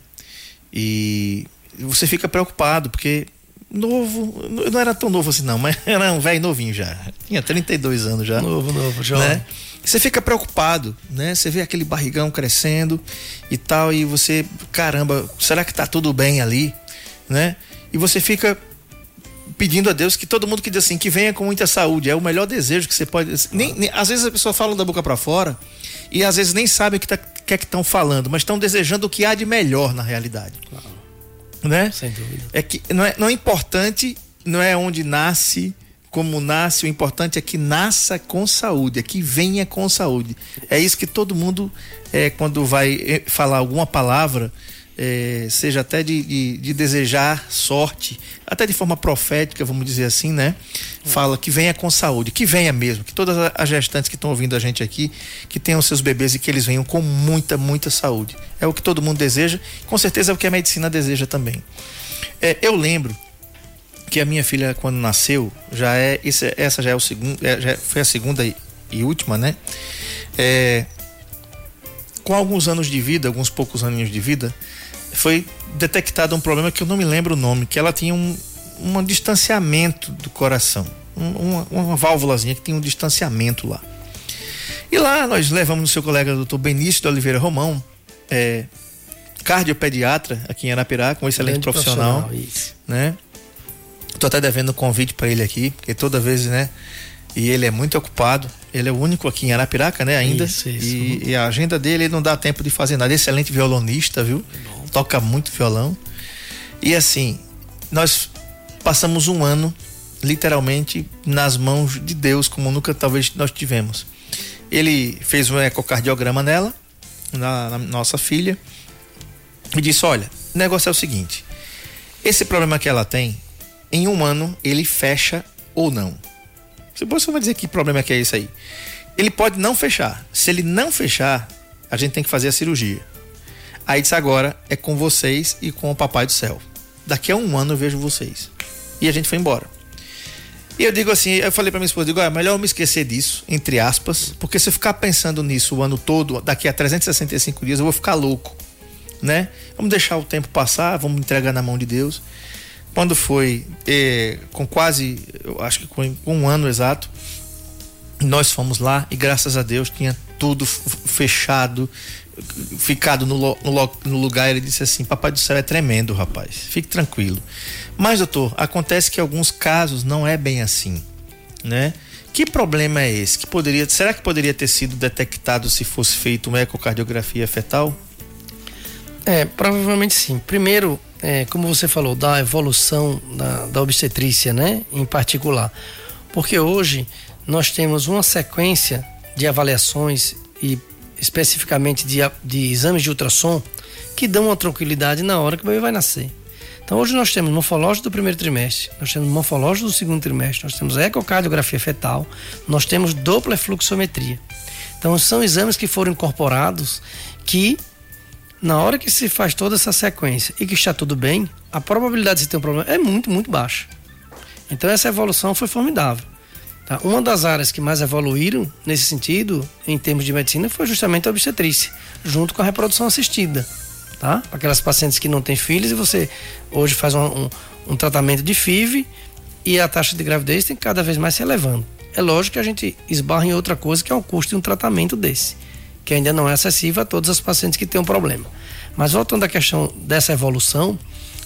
E você fica preocupado, porque novo, não era tão novo assim não, mas era um velho novinho já. Tinha 32 anos já.
Novo, novo, jovem. Né?
Você fica preocupado, né? Você vê aquele barrigão crescendo e tal, e você, caramba, será que tá tudo bem ali, né? E você fica pedindo a Deus que todo mundo que diz assim, que venha com muita saúde, é o melhor desejo que você pode. Nem, nem às vezes a pessoa fala da boca para fora e às vezes nem sabe o que, tá, que é que estão falando, mas estão desejando o que há de melhor na realidade. Claro. Né?
Sem dúvida.
É que não é, não é importante, não é onde nasce, como nasce, o importante é que nasça com saúde, é que venha com saúde. É isso que todo mundo, é, quando vai eh, falar alguma palavra, é, seja até de, de, de, desejar sorte, até de forma profética, vamos dizer assim, né? Fala que venha com saúde, que venha mesmo, que todas as gestantes que estão ouvindo a gente aqui, que tenham seus bebês e que eles venham com muita, muita saúde. É o que todo mundo deseja, com certeza é o que a medicina deseja também. É, eu lembro que a minha filha, quando nasceu, já é. Esse, essa já é o segundo. É, já foi a segunda e, e última, né? É, com alguns anos de vida, alguns poucos aninhos de vida, foi detectado um problema que eu não me lembro o nome, que ela tinha um, um distanciamento do coração, um, uma, uma válvulazinha que tinha um distanciamento lá. E lá nós levamos o seu colega doutor Benício de Oliveira Romão, é, cardiopediatra aqui em Arapiraca, um excelente Grande profissional, profissional né? Tô até devendo um convite para ele aqui, porque toda vez, né? E ele é muito ocupado. Ele é o único aqui em Arapiraca, né? Ainda. Isso, isso. E, e, a agenda dele não dá tempo de fazer nada. Excelente violonista, viu? Bom. Toca muito violão. E assim, nós passamos um ano literalmente nas mãos de Deus, como nunca talvez nós tivemos. Ele fez um ecocardiograma nela, na, na nossa filha, e disse: Olha, o negócio é o seguinte: esse problema que ela tem, em um ano ele fecha ou não. Você vai dizer que problema é que é isso aí? Ele pode não fechar. Se ele não fechar, a gente tem que fazer a cirurgia. Aí disse agora é com vocês e com o papai do céu. Daqui a um ano eu vejo vocês. E a gente foi embora. E eu digo assim, eu falei para minha esposa, digo, é melhor eu me esquecer disso, entre aspas, porque se eu ficar pensando nisso o ano todo, daqui a 365 dias eu vou ficar louco, né? Vamos deixar o tempo passar, vamos entregar na mão de Deus. Quando foi eh, com quase, eu acho que com, com um ano exato, nós fomos lá e graças a Deus tinha tudo fechado, ficado no, no, no, lugar. Ele disse assim: Papai do céu é tremendo, rapaz, fique tranquilo. Mas, doutor, acontece que em alguns casos não é bem assim, né? Que problema é esse? Que poderia, será que poderia ter sido detectado se fosse feito uma ecocardiografia fetal?
É, provavelmente sim. Primeiro, é, como você falou, da evolução da, da obstetrícia, né, em particular. Porque hoje nós temos uma sequência de avaliações e especificamente de, de exames de ultrassom que dão uma tranquilidade na hora que o bebê vai nascer. Então hoje nós temos morfológico do primeiro trimestre, nós temos morfológico do segundo trimestre, nós temos ecocardiografia fetal, nós temos dupla fluxometria. Então são exames que foram incorporados que na hora que se faz toda essa sequência e que está tudo bem, a probabilidade de ter um problema é muito, muito baixa. Então essa evolução foi formidável. Tá? Uma das áreas que mais evoluíram nesse sentido, em termos de medicina, foi justamente a obstetrícia, junto com a reprodução assistida. Tá? Aquelas pacientes que não têm filhos e você hoje faz um, um, um tratamento de FIV e a taxa de gravidez tem cada vez mais se elevando. É lógico que a gente esbarra em outra coisa que é o custo de um tratamento desse, que ainda não é acessível a todas as pacientes que têm um problema. Mas voltando à questão dessa evolução,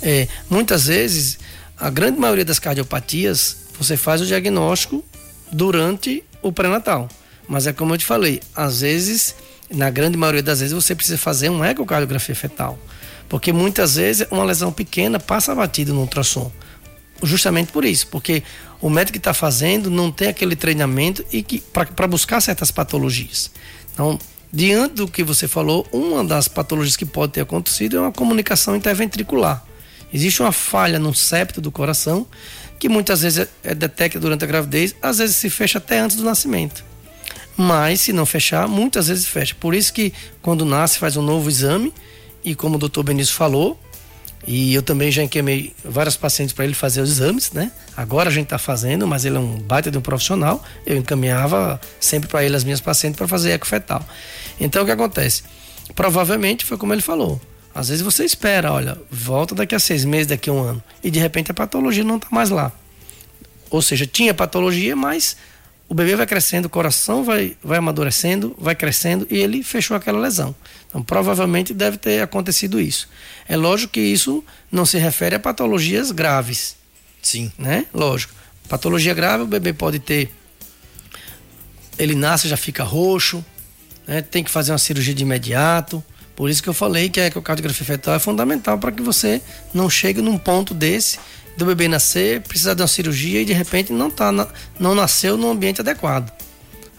é, muitas vezes a grande maioria das cardiopatias você faz o diagnóstico durante o pré-natal. Mas é como eu te falei, às vezes, na grande maioria das vezes, você precisa fazer uma ecocardiografia fetal. Porque muitas vezes uma lesão pequena passa batido no ultrassom. Justamente por isso, porque o médico que está fazendo não tem aquele treinamento e que para buscar certas patologias. Então, diante do que você falou, uma das patologias que pode ter acontecido é uma comunicação interventricular. Existe uma falha no septo do coração que muitas vezes é, é detectada durante a gravidez, às vezes se fecha até antes do nascimento. Mas se não fechar, muitas vezes fecha. Por isso que quando nasce faz um novo exame e como o doutor Benício falou, e eu também já encaminhei várias pacientes para ele fazer os exames, né? Agora a gente está fazendo, mas ele é um baita de um profissional. Eu encaminhava sempre para ele as minhas pacientes para fazer eco fetal. Então o que acontece? Provavelmente foi como ele falou. Às vezes você espera, olha, volta daqui a seis meses, daqui a um ano, e de repente a patologia não está mais lá. Ou seja, tinha patologia, mas o bebê vai crescendo, o coração vai, vai amadurecendo, vai crescendo e ele fechou aquela lesão. Então, provavelmente deve ter acontecido isso. É lógico que isso não se refere a patologias graves.
Sim.
Né? Lógico. Patologia grave, o bebê pode ter. Ele nasce já fica roxo, né? tem que fazer uma cirurgia de imediato. Por isso que eu falei que a ecocardiografia fetal é fundamental para que você não chegue num ponto desse do bebê nascer, precisar de uma cirurgia e de repente não tá não nasceu no ambiente adequado.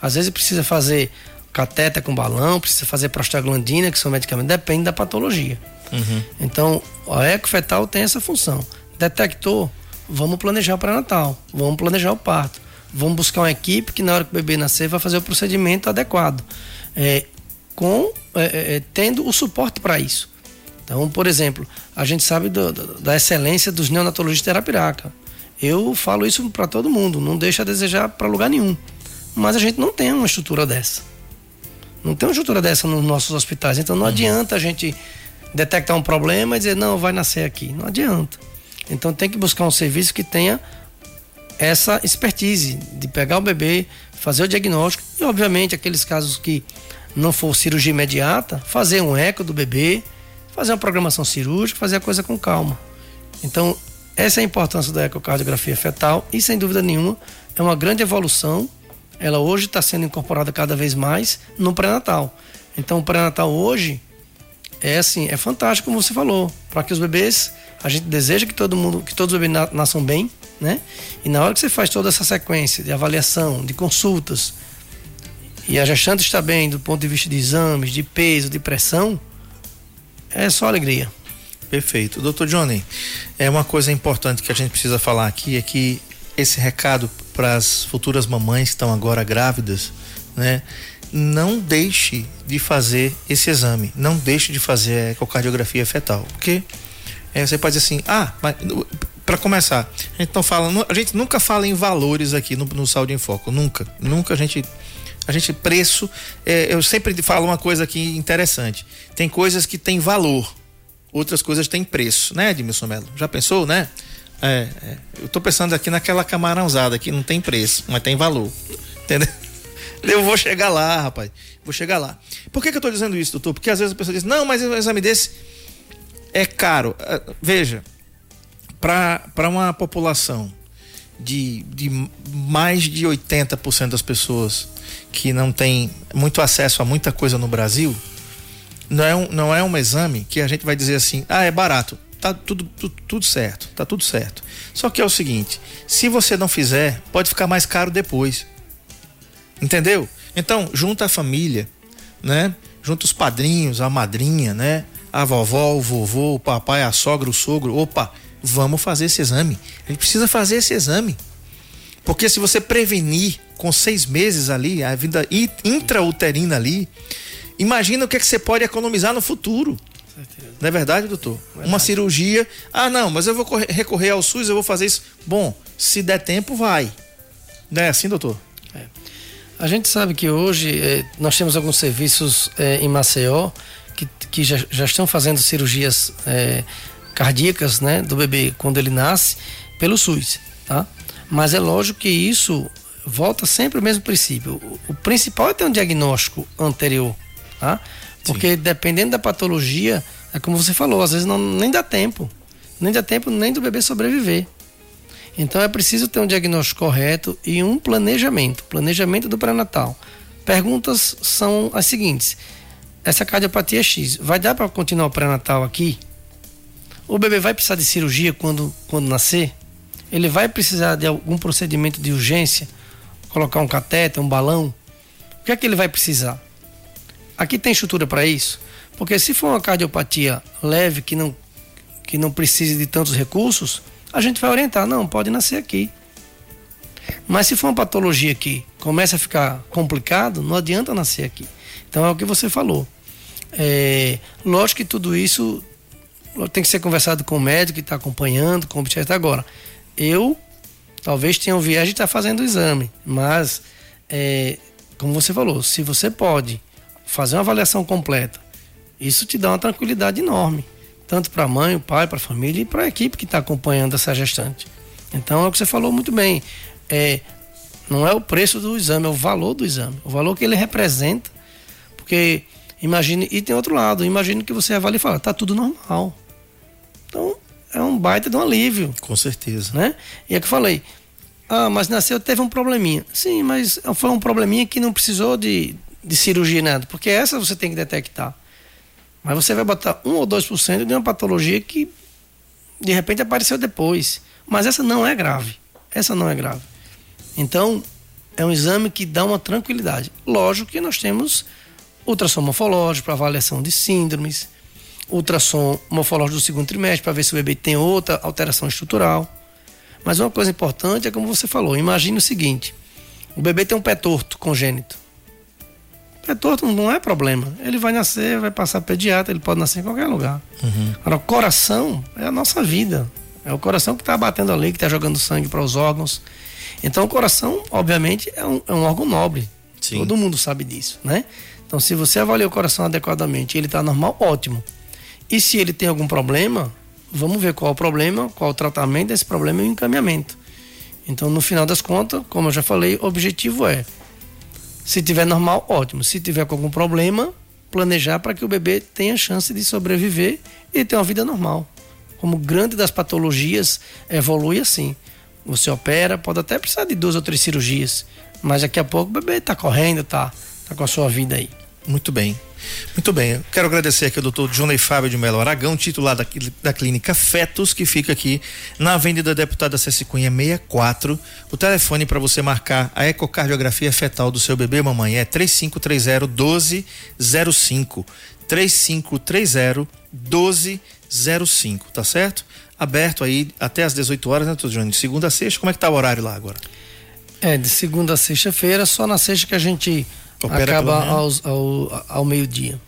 Às vezes precisa fazer catéter com balão, precisa fazer prostaglandina, que são medicamentos, depende da patologia. Uhum. Então, a eco fetal tem essa função. Detectou, vamos planejar o pré-natal, vamos planejar o parto, vamos buscar uma equipe que na hora que o bebê nascer vai fazer o procedimento adequado. É, com é, é, é, tendo o suporte para isso. Então, por exemplo, a gente sabe do, do, da excelência dos neonatologistas de Arapiraca. Eu falo isso para todo mundo, não deixa a desejar para lugar nenhum. Mas a gente não tem uma estrutura dessa. Não tem uma estrutura dessa nos nossos hospitais. Então não uhum. adianta a gente detectar um problema e dizer, não, vai nascer aqui. Não adianta. Então tem que buscar um serviço que tenha essa expertise de pegar o bebê, fazer o diagnóstico e, obviamente, aqueles casos que não for cirurgia imediata, fazer um eco do bebê, fazer uma programação cirúrgica, fazer a coisa com calma. Então, essa é a importância da ecocardiografia fetal e, sem dúvida nenhuma, é uma grande evolução. Ela hoje está sendo incorporada cada vez mais no pré-natal. Então, o pré-natal hoje é assim, é fantástico, como você falou, para que os bebês, a gente deseja que todo mundo, que todos os bebês nasçam bem, né? E na hora que você faz toda essa sequência de avaliação, de consultas, e a gestante está bem do ponto de vista de exames, de peso, de pressão, é só alegria.
Perfeito. Doutor Johnny, é uma coisa importante que a gente precisa falar aqui é que esse recado para as futuras mamães que estão agora grávidas, né? Não deixe de fazer esse exame, não deixe de fazer a ecocardiografia fetal, porque é, você pode dizer assim, ah, mas para começar, a gente não fala, a gente nunca fala em valores aqui no, no Saúde em Foco, nunca, nunca a gente a gente preço, é, eu sempre falo uma coisa aqui interessante, tem coisas que têm valor, outras coisas têm preço, né, Edmilson Melo? Já pensou, né? É, é, eu tô pensando aqui naquela camarãozada que não tem preço, mas tem valor. Entendeu? Eu vou chegar lá, rapaz. Vou chegar lá. Por que, que eu tô dizendo isso, doutor? Porque às vezes a pessoa diz, não, mas um exame desse é caro. É, veja, para uma população de, de mais de 80% das pessoas que não tem muito acesso a muita coisa no Brasil, não é, um, não é um exame que a gente vai dizer assim, ah, é barato tá tudo, tudo, tudo certo, tá tudo certo. Só que é o seguinte, se você não fizer, pode ficar mais caro depois. Entendeu? Então, junta a família, né? Junta os padrinhos, a madrinha, né? A vovó, o vovô, o papai, a sogra, o sogro. Opa, vamos fazer esse exame. A gente precisa fazer esse exame. Porque se você prevenir com seis meses ali, a vida intrauterina ali, imagina o que, é que você pode economizar no futuro. Não é verdade, doutor? Verdade. Uma cirurgia. Ah, não, mas eu vou recorrer ao SUS, eu vou fazer isso. Bom, se der tempo, vai. Não é assim, doutor? É.
A gente sabe que hoje é, nós temos alguns serviços é, em Maceió que, que já, já estão fazendo cirurgias é, cardíacas né, do bebê quando ele nasce pelo SUS, tá? Mas é lógico que isso volta sempre ao mesmo princípio. O, principal é ter um diagnóstico anterior, tá? Porque Sim. dependendo da patologia, é como você falou, às vezes não, nem dá tempo. Nem dá tempo nem do bebê sobreviver. Então é preciso ter um diagnóstico correto e um planejamento, planejamento do pré-natal. Perguntas são as seguintes: essa cardiopatia X, vai dar para continuar o pré-natal aqui? O bebê vai precisar de cirurgia quando, quando nascer? Ele vai precisar de algum procedimento de urgência? Colocar um catéter, um balão? O que é que ele vai precisar? Aqui tem estrutura para isso? Porque se for uma cardiopatia leve que não que não precise de tantos recursos, a gente vai orientar, não, pode nascer aqui. Mas se for uma patologia que começa a ficar complicado, não adianta nascer aqui. Então é o que você falou. É, lógico que tudo isso tem que ser conversado com o médico que está acompanhando, com o obstetra. Agora, eu talvez tenha um viés de estar tá fazendo o exame, mas é, como você falou, se você pode fazer uma avaliação completa, isso te dá uma tranquilidade enorme, tanto para a mãe, o pai, para a família e para a equipe que está acompanhando essa gestante. Então é o que você falou muito bem. É, não é o preço do exame, é o valor do exame, o valor que ele representa. Porque imagine, e tem outro lado, imagine que você avalia e fala, tá tudo normal. Então é um baita de um alívio.
Com certeza.
Né? E é que eu falei, ah, mas nasceu, teve um probleminha. Sim, mas foi um probleminha que não precisou de, de cirurgia nada, porque essa você tem que detectar. Mas você vai botar 1 ou 2% de uma patologia que de repente apareceu depois. Mas essa não é grave. Essa não é grave. Então, é um exame que dá uma tranquilidade. Lógico que nós temos ultrassom morfológico para avaliação de síndromes, ultrassom morfológico do segundo trimestre para ver se o bebê tem outra alteração estrutural. Mas uma coisa importante é como você falou, imagine o seguinte: o bebê tem um pé torto congênito. É torto não é problema. Ele vai nascer, vai passar pediatra, ele pode nascer em qualquer lugar. Uhum. Agora, o coração é a nossa vida. É o coração que está batendo ali, que está jogando sangue para os órgãos. Então, o coração, obviamente, é um, é um órgão nobre. Sim. Todo mundo sabe disso, né? Então, se você avalia o coração adequadamente ele está normal, ótimo. E se ele tem algum problema, vamos ver qual é o problema, qual é o tratamento desse problema e o encaminhamento. Então, no final das contas, como eu já falei, o objetivo é se tiver normal, ótimo. Se tiver com algum problema, planejar para que o bebê tenha chance de sobreviver e ter uma vida normal. Como grande das patologias evolui assim. Você opera, pode até precisar de duas ou três cirurgias, mas daqui a pouco o bebê está correndo, está tá com a sua vida aí.
Muito bem. Muito bem, quero agradecer aqui ao doutor Johnny Fábio de Melo Aragão, titular da, da clínica Fetos, que fica aqui na Avenida Deputada Ceci Cunha 64. O telefone para você marcar a ecocardiografia fetal do seu bebê, mamãe, é 3530 1205. 3530 1205. 05, tá certo? Aberto aí até às 18 horas, né, doutor Johnny? Segunda a sexta, como é que tá o horário lá agora?
É, de segunda a sexta-feira, só na sexta que a gente Opera acaba aos, ao, ao meio-dia.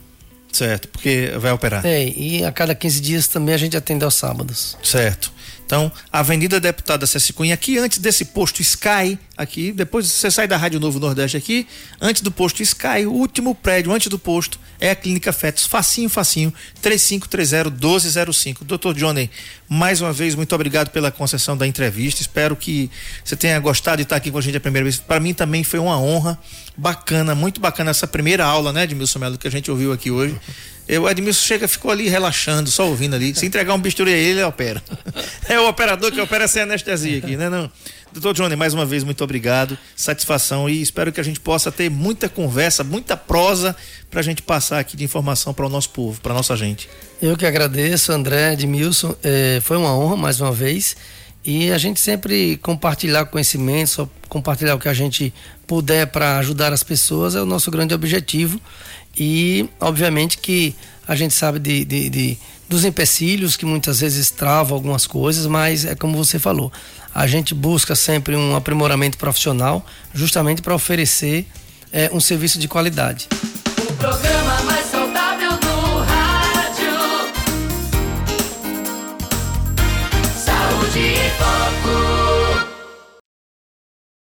Certo, porque vai operar.
É, e a cada 15 dias também a gente atende aos sábados.
Certo. Então, Avenida Deputada Ceci Cunha, aqui antes desse posto Sky, aqui, depois você sai da Rádio Novo Nordeste aqui, antes do posto Sky, o último prédio antes do posto é a Clínica Fetos, facinho, facinho, 3530-1205. Doutor Johnny, mais uma vez, muito obrigado pela concessão da entrevista, espero que você tenha gostado de estar aqui com a gente a primeira vez. Para mim também foi uma honra, bacana, muito bacana essa primeira aula, né, de Milson Melo, que a gente ouviu aqui hoje. O Edmilson chega, ficou ali relaxando, só ouvindo ali. Se entregar um bisturi a ele, ele opera. É o operador que opera sem anestesia aqui, né? Não. Doutor Johnny, mais uma vez, muito obrigado. Satisfação e espero que a gente possa ter muita conversa, muita prosa para a gente passar aqui de informação para o nosso povo, para nossa gente.
Eu que agradeço, André, Edmilson. É, foi uma honra mais uma vez. E a gente sempre compartilhar conhecimentos, compartilhar o que a gente puder para ajudar as pessoas é o nosso grande objetivo. E, obviamente, que a gente sabe de, de, de, dos empecilhos que muitas vezes travam algumas coisas, mas é como você falou, a gente busca sempre um aprimoramento profissional justamente para oferecer é, um serviço de qualidade.
O programa mais